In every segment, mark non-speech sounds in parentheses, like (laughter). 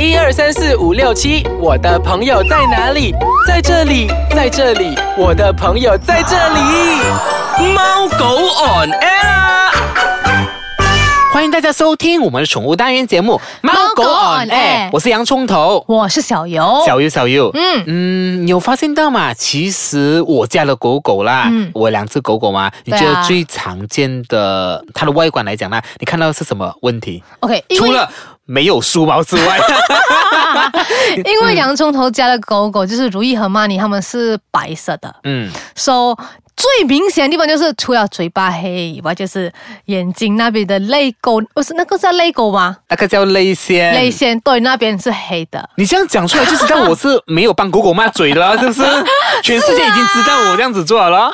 一二三四五六七，我的朋友在哪里？在这里，在这里，我的朋友在这里。猫狗 on air 啊。欢迎大家收听我们的宠物单元节目《猫狗 on air》，我是洋葱头。我是小游，小游，小优，嗯嗯，你有发现到吗？其实我家的狗狗啦，我两只狗狗嘛，你觉得最常见的它的外观来讲呢，你看到的是什么问题？OK，除了没有书包之外，(laughs) 因为洋葱头家的狗狗就是如意和曼妮，他们是白色的。嗯，，so 最明显的地方就是除了嘴巴黑以外，就是眼睛那边的泪沟，不是那个叫泪沟吗？那个叫泪腺。泪腺对，那边是黑的。你这样讲出来，就知道我是没有帮狗狗抹嘴了，是不是？(laughs) 全世界已经知道我这样子做了。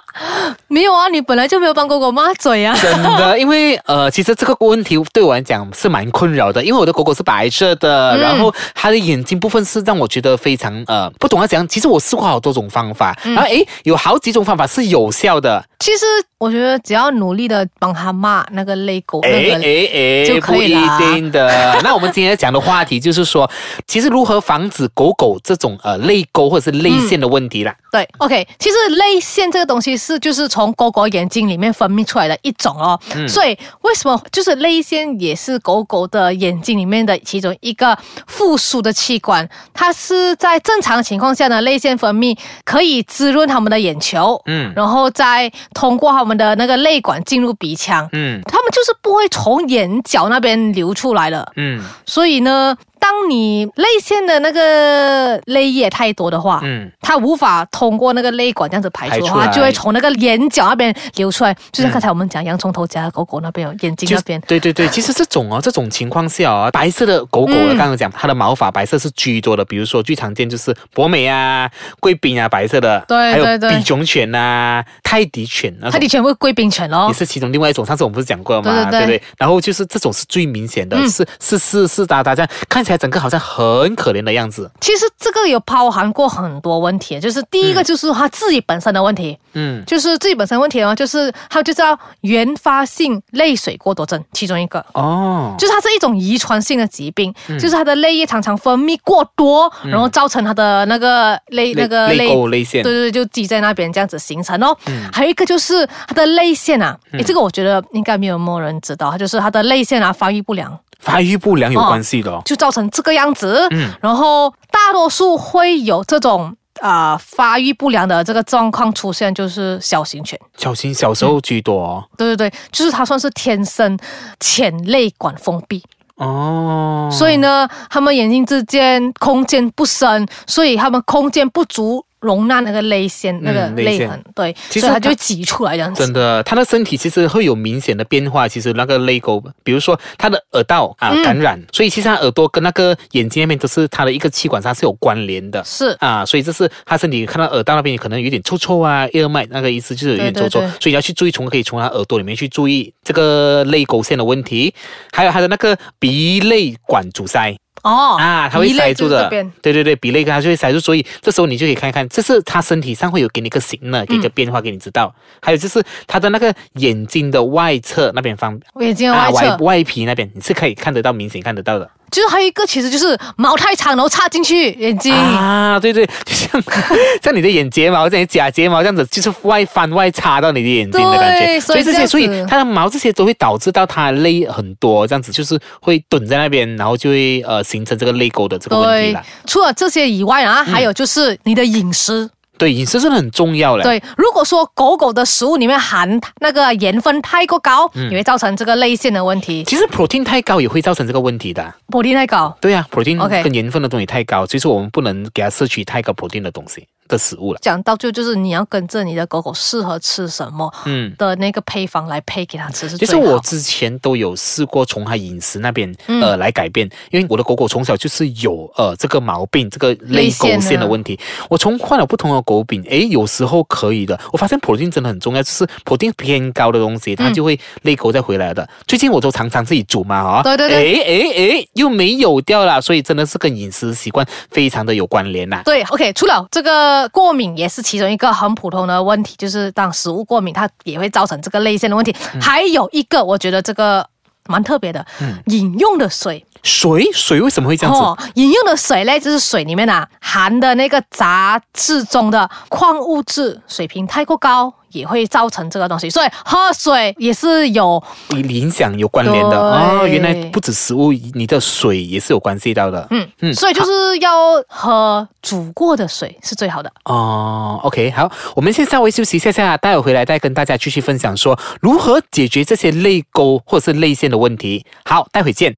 没有啊，你本来就没有帮狗狗抹嘴啊。真的，因为呃，其实这个问题对我来讲是蛮困扰的，因为我的狗狗是白色的，嗯然后它的眼睛部分是让我觉得非常呃不懂要怎样。其实我试过好多种方法，嗯然后诶，有好几种方法是有效的。其实我觉得只要努力的帮他骂那个泪沟，那诶个诶诶，就可不一定的。(laughs) 那我们今天要讲的话题就是说，其实如何防止狗狗这种呃泪沟或者是泪腺的问题啦。对，OK，其实泪腺这个东西是就是从狗狗眼睛里面分泌出来的一种哦，所以为什么就是泪腺也是狗狗的眼睛里面的其中一个附属的器官？它是在正常情况下呢，泪腺分泌可以滋润它们的眼球，嗯然后再通过它们的那个泪管进入鼻腔，嗯他们就是不会从眼角那边流出来了。嗯所以呢，当你泪腺的那个泪液太多的话，嗯，它无法通过那个泪管这样子排出它就会从那个眼角那边流出来。就像刚才我们讲洋葱头家的狗狗那边，眼睛那边。对对对，(laughs) 其实这种哦，这种情况下哦，白色的狗狗呢，嗯刚刚讲它的毛发白色是居多的，比如说最常见就是博美啊、贵宾啊，白色的，还有对对对比熊犬啊、泰迪犬那种它的。全部贵宾犬咯也。是其中另外一种，上次我们不是讲过了吗？对对对？然后就是这种是最明显的，嗯是是是是哒哒这样，看起来整个好像很可怜的样子。其实这个有包含过很多问题，就是第一个就是他自己本身的问题，嗯，就是自己本身问题的话，就是它就叫原发性泪水过多症，其中一个。哦，就是它是一种遗传性的疾病，就是它的泪液常常分泌过多，然后造成它的那个泪那个泪沟泪腺对对对，就积在那边这样子形成哦。还有一个就是它的泪腺啊，诶，这个我觉得应该没有没有人知道，它就是它的泪腺啊发育不良。发育不良有关系的哦。就造成这个样子。嗯，然后大多数会有这种啊、呃发育不良的这个状况出现，就是小型犬。小型小时候居多哦。对对对，就是它算是天生浅泪管封闭。哦，所以呢，它们眼睛之间空间不深，所以它们空间不足容纳那个泪腺、那个泪痕，对，其实它就会挤出来这样子。真的，它的身体其实会有明显的变化。其实那个泪沟，比如说它的耳道啊、嗯感染，所以其实它耳朵跟那个眼睛那边都是它的一个气管上是有关联的。是啊，所以这是它身体看到耳道那边可能有点臭臭啊，叶脉那个意思就是有点臭臭，对对对所以要去注意，从可以从它耳朵里面去注意这个泪沟线的问题，还有它的那个鼻泪管阻塞。哦啊，它会塞住的。对对对，鼻泪它就会塞住，所以这时候你就可以看看，这是它身体上会有给你个形呢，给个变化给你知道。还有就是它的那个眼睛的外侧那边方眼睛的啊外，外皮那边，你是可以看得到，明显看得到的。就是还有一个其实就是毛太长，然后插进去眼睛。啊，对对，(laughs) 就像 (laughs) 像你的眼睫毛这样假睫毛这样子，就是外翻外插到你的眼睛的感觉。对所以这些，所以它的毛这些都会导致到它泪很多，这样子就是会蹲在那边，然后就会呃形成这个泪沟的这个问题了。，除了这些以外啊，还有就是你的饮食。对，饮食真的很重要嘞。对，如果说狗狗的食物里面含那个盐分太过高，嗯也会造成这个泪腺的问题。其实 protein 太高也会造成这个问题的。protein 太高，对呀、p r o t e i n OK 跟盐分的东西太高，所以说我们不能给它摄取太高 protein 的东西的食物了。讲到最后就是你要跟着你的狗狗适合吃什么嗯。的那个配方来配给它吃是其。实我之前都有试过从它饮食那边、嗯呃来改变，因为我的狗狗从小就是有呃这个毛病，这个泪沟泪腺的问题。我从换了不同的狗饼，诶，有时候可以的。我发现 protein 真的很重要，就是 protein 偏高的东西，嗯它就会泪沟再回来的。最近我都常常自己煮嘛，哈、对对对诶诶诶，又没有掉了，所以真的是跟饮食习惯非常的有关联呐、对，OK，除了这个过敏也是其中一个很普通的问题，就是当食物过敏，它也会造成这个泪腺的问题。嗯还有一个，我觉得这个蛮特别的，嗯饮用的水。水水为什么会这样子？哦，饮用的水嘞，就是水里面啊含的那个杂质中的矿物质水平太过高，也会造成这个东西。所以喝水也是有影响有关联的对哦，原来不止食物，你的水也是有关系到的。嗯嗯所以就是要喝煮过的水是最好的。哦，OK，好，我们先稍微休息一下下，待会回来再跟大家继续分享说如何解决这些泪沟或者是泪腺的问题。好，待会见。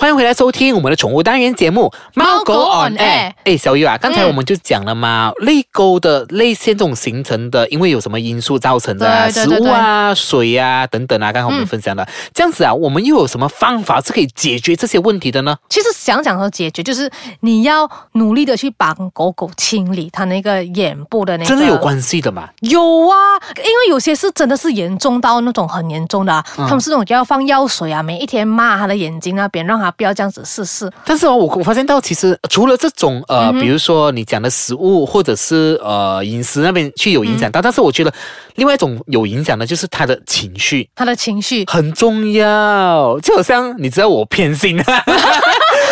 欢迎回来收听我们的宠物单元节目《猫狗 on air 哎，小玉啊，刚才嗯我们就讲了嘛，泪沟的泪腺这种形成的，因为有什么因素造成的食物啊、水啊等等啊，刚刚我们嗯分享了。这样子啊，我们又有什么方法是可以解决这些问题的呢？其实想讲和解决，就是你要努力的去帮狗狗清理它那个眼部的那个。真的有关系的嘛？有啊，因为有些是真的是严重到那种很严重的、啊，嗯他们是那种要放药水啊，每一天抹它的眼睛那边，让他不要这样子试试。但是哦，我我发现到其实除了这种呃，嗯比如说你讲的食物或者是呃饮食那边去有影响嗯。到，但是我觉得另外一种有影响的就是他的情绪。他的情绪，很重要，就好像你知道我偏心，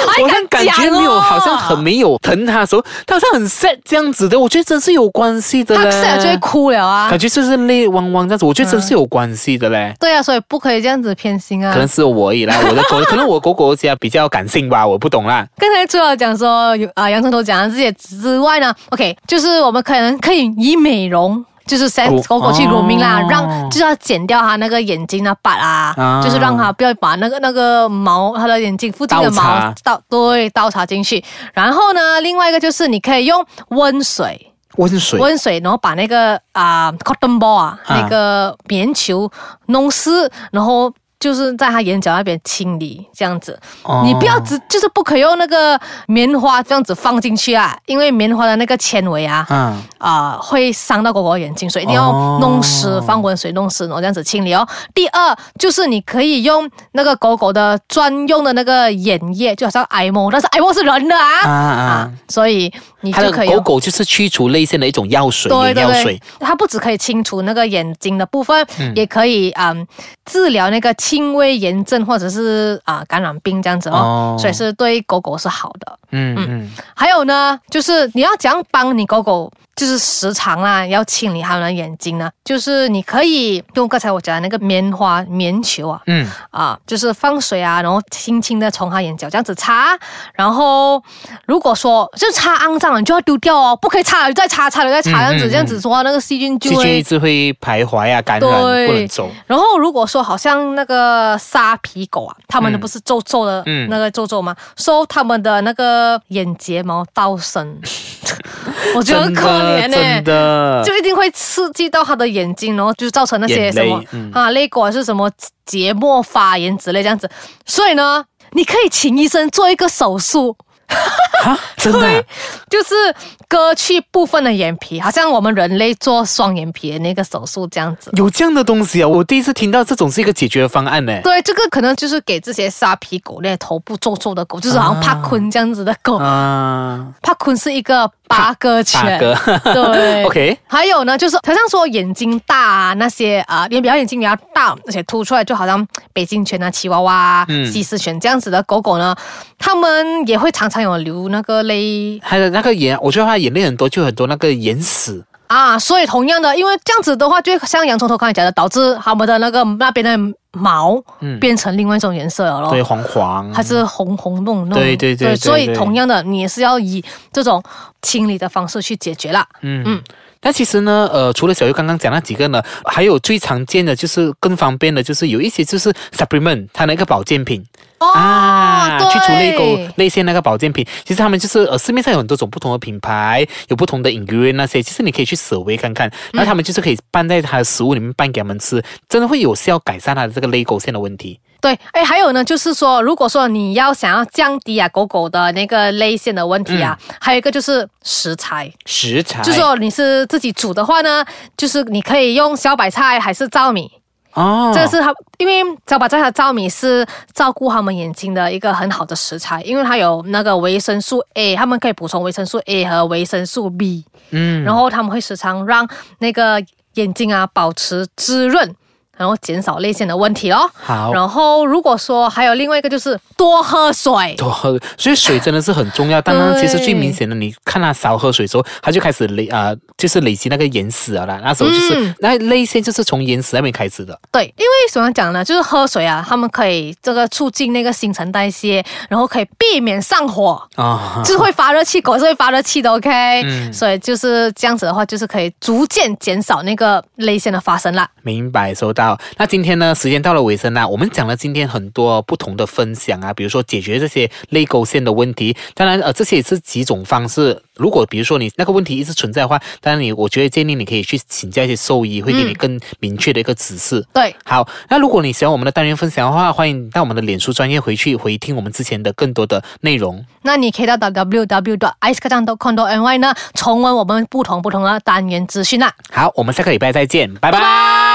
我好像感觉没有，哦好像很没有疼他的时候，他好像很 sad 这样子的，我觉得真是有关系的他 sad 就会哭了啊感。觉就是泪汪汪这样子，我觉得真是有关系的嘞。对啊，所以不可以这样子偏心啊可。能是我而已啦，我的狗，(laughs) 可能我狗狗家比较感性吧，我不懂啦。刚才除了讲说有啊洋葱头讲的这些之外呢，OK，就是我们可能可以以美容。就是塞狗狗狗去乳名啦，哦。让就是要剪掉它那个眼睛的疤啊，啊。就是让它不要把那个那个毛，它的眼睛附近的毛倒插。倒对倒插进去。然后呢，另外一个就是你可以用温水，温水。温水，然后把那个啊、cotton ball 啊，啊。那个棉球弄湿，然后。就是在它眼角那边清理这样子，哦。你不要只就是不可以用那个棉花这样子放进去啊，因为棉花的那个纤维啊，嗯，啊、会伤到狗狗眼睛，所以一定要哦弄湿，放温水弄湿，然后这样子清理哦。第二就是你可以用那个狗狗的专用的那个眼液，就好像艾莫，但是艾莫是人的啊啊。啊所以你就可以狗狗就是去除泪腺的一种药水，对对对眼药水。，它不只可以清除那个眼睛的部分，嗯也可以嗯治疗那个轻微炎症或者是啊、感染病这样子哦，哦所以是对狗狗是好的。嗯嗯，还有呢，就是你要怎样帮你狗狗，就是时常啊，要清理它们的眼睛呢？就是你可以用刚才我讲的那个棉花棉球啊，嗯，啊，就是放水啊，然后轻轻的从它眼角这样子擦，然后如果说就擦肮脏了，你就要丢掉哦，不可以擦了再擦，擦了再擦，这样子、嗯嗯这样子的话，那个细菌就细菌一。直会徘徊啊，感染对不能走。然后如果说好像那个沙皮狗啊，他们的嗯不是皱皱的嗯那个皱皱吗？说他们的那个眼睫毛倒生，(laughs) 我觉得很可怜呢、真的，就一定会刺激到他的眼睛，然后就造成那些什么、嗯啊泪沟还是什么结膜发炎之类这样子。所以呢，你可以请医生做一个手术，啊，真的啊就是割去部分的眼皮，好像我们人类做双眼皮的那个手术这样子。有这样的东西啊！我第一次听到这种是一个解决方案呢。对，这个可能就是给这些沙皮狗那些头部皱皱的狗，就是好像帕昆这样子的狗。啊，帕昆是一个八哥犬，对，(laughs) OK，还有呢，就是好像说眼睛大啊，那些啊，眼比较眼睛比较大，而且凸出来，就好像北京犬啊、吉娃娃啊、嗯西施犬这样子的狗狗呢，它们也会常常有流那个泪还有那个眼，我觉得他眼泪很多，就很多那个眼屎。啊，所以同样的，因为这样子的话，就像洋葱头刚才讲的，导致他们的那个那边的毛嗯变成另外一种颜色了咯。对，黄黄，还是红红那种那种，对对对对所以同样的，你也是要以这种清理的方式去解决啦。嗯嗯嗯。但其实呢，呃，除了小优刚刚讲那几个呢，还有最常见的就是更方便的，就是有一些就是 supplement 它那个保健品。哦，啊，去除泪沟、泪腺那个保健品，其实他们就是呃市面上有很多种不同的品牌，有不同的 ingredient 那些，其实你可以去舍微看看，然后他们就是可以拌在它的食物里面拌给他们吃，真的会有效改善它的这个泪沟腺的问题。对，哎，还有呢，就是说，如果说你要想要降低啊狗狗的那个泪腺的问题啊，还有一个就是食材，食材，就说你是自己煮的话呢，就是你可以用小白菜还是糙米，哦，这个是它，因为小白菜和糙米是照顾他们眼睛的一个很好的食材，因为它有那个维生素 A，他们可以补充维生素 A 和维生素 B，嗯，然后他们会时常让那个眼睛啊保持滋润。然后减少泪腺的问题哦。好然后如果说还有另外一个就是多喝水，多喝，所以水真的是很重要。当然，其实最明显的，你看他少喝水之后，他就开始累啊、就是累积那个眼屎了啦。那时候就是、嗯那泪腺就是从眼屎那边开始的。对，因为怎么讲呢？就是喝水啊，他们可以这个促进那个新陈代谢，然后可以避免上火。啊、就是会发热气，狗是会发热气的，OK，、嗯所以就是这样子的话，就是可以逐渐减少那个泪腺的发生啦。明白，收到。那今天呢，时间到了尾声啦，我们讲了今天很多不同的分享啊，比如说解决这些泪沟线的问题。当然，呃，这些也是几种方式。如果比如说你那个问题一直存在的话，当然你我觉得建议你可以去请教一些兽医，会给你更明确的一个指示。对，好，那如果你喜欢我们的单元分享的话，欢迎到我们的脸书专业回去回听我们之前的更多的内容。那你可以到 www.icekacang.com.ny 呢，重温我们不同不同的单元资讯啦。好，我们下个礼拜再见，拜拜拜拜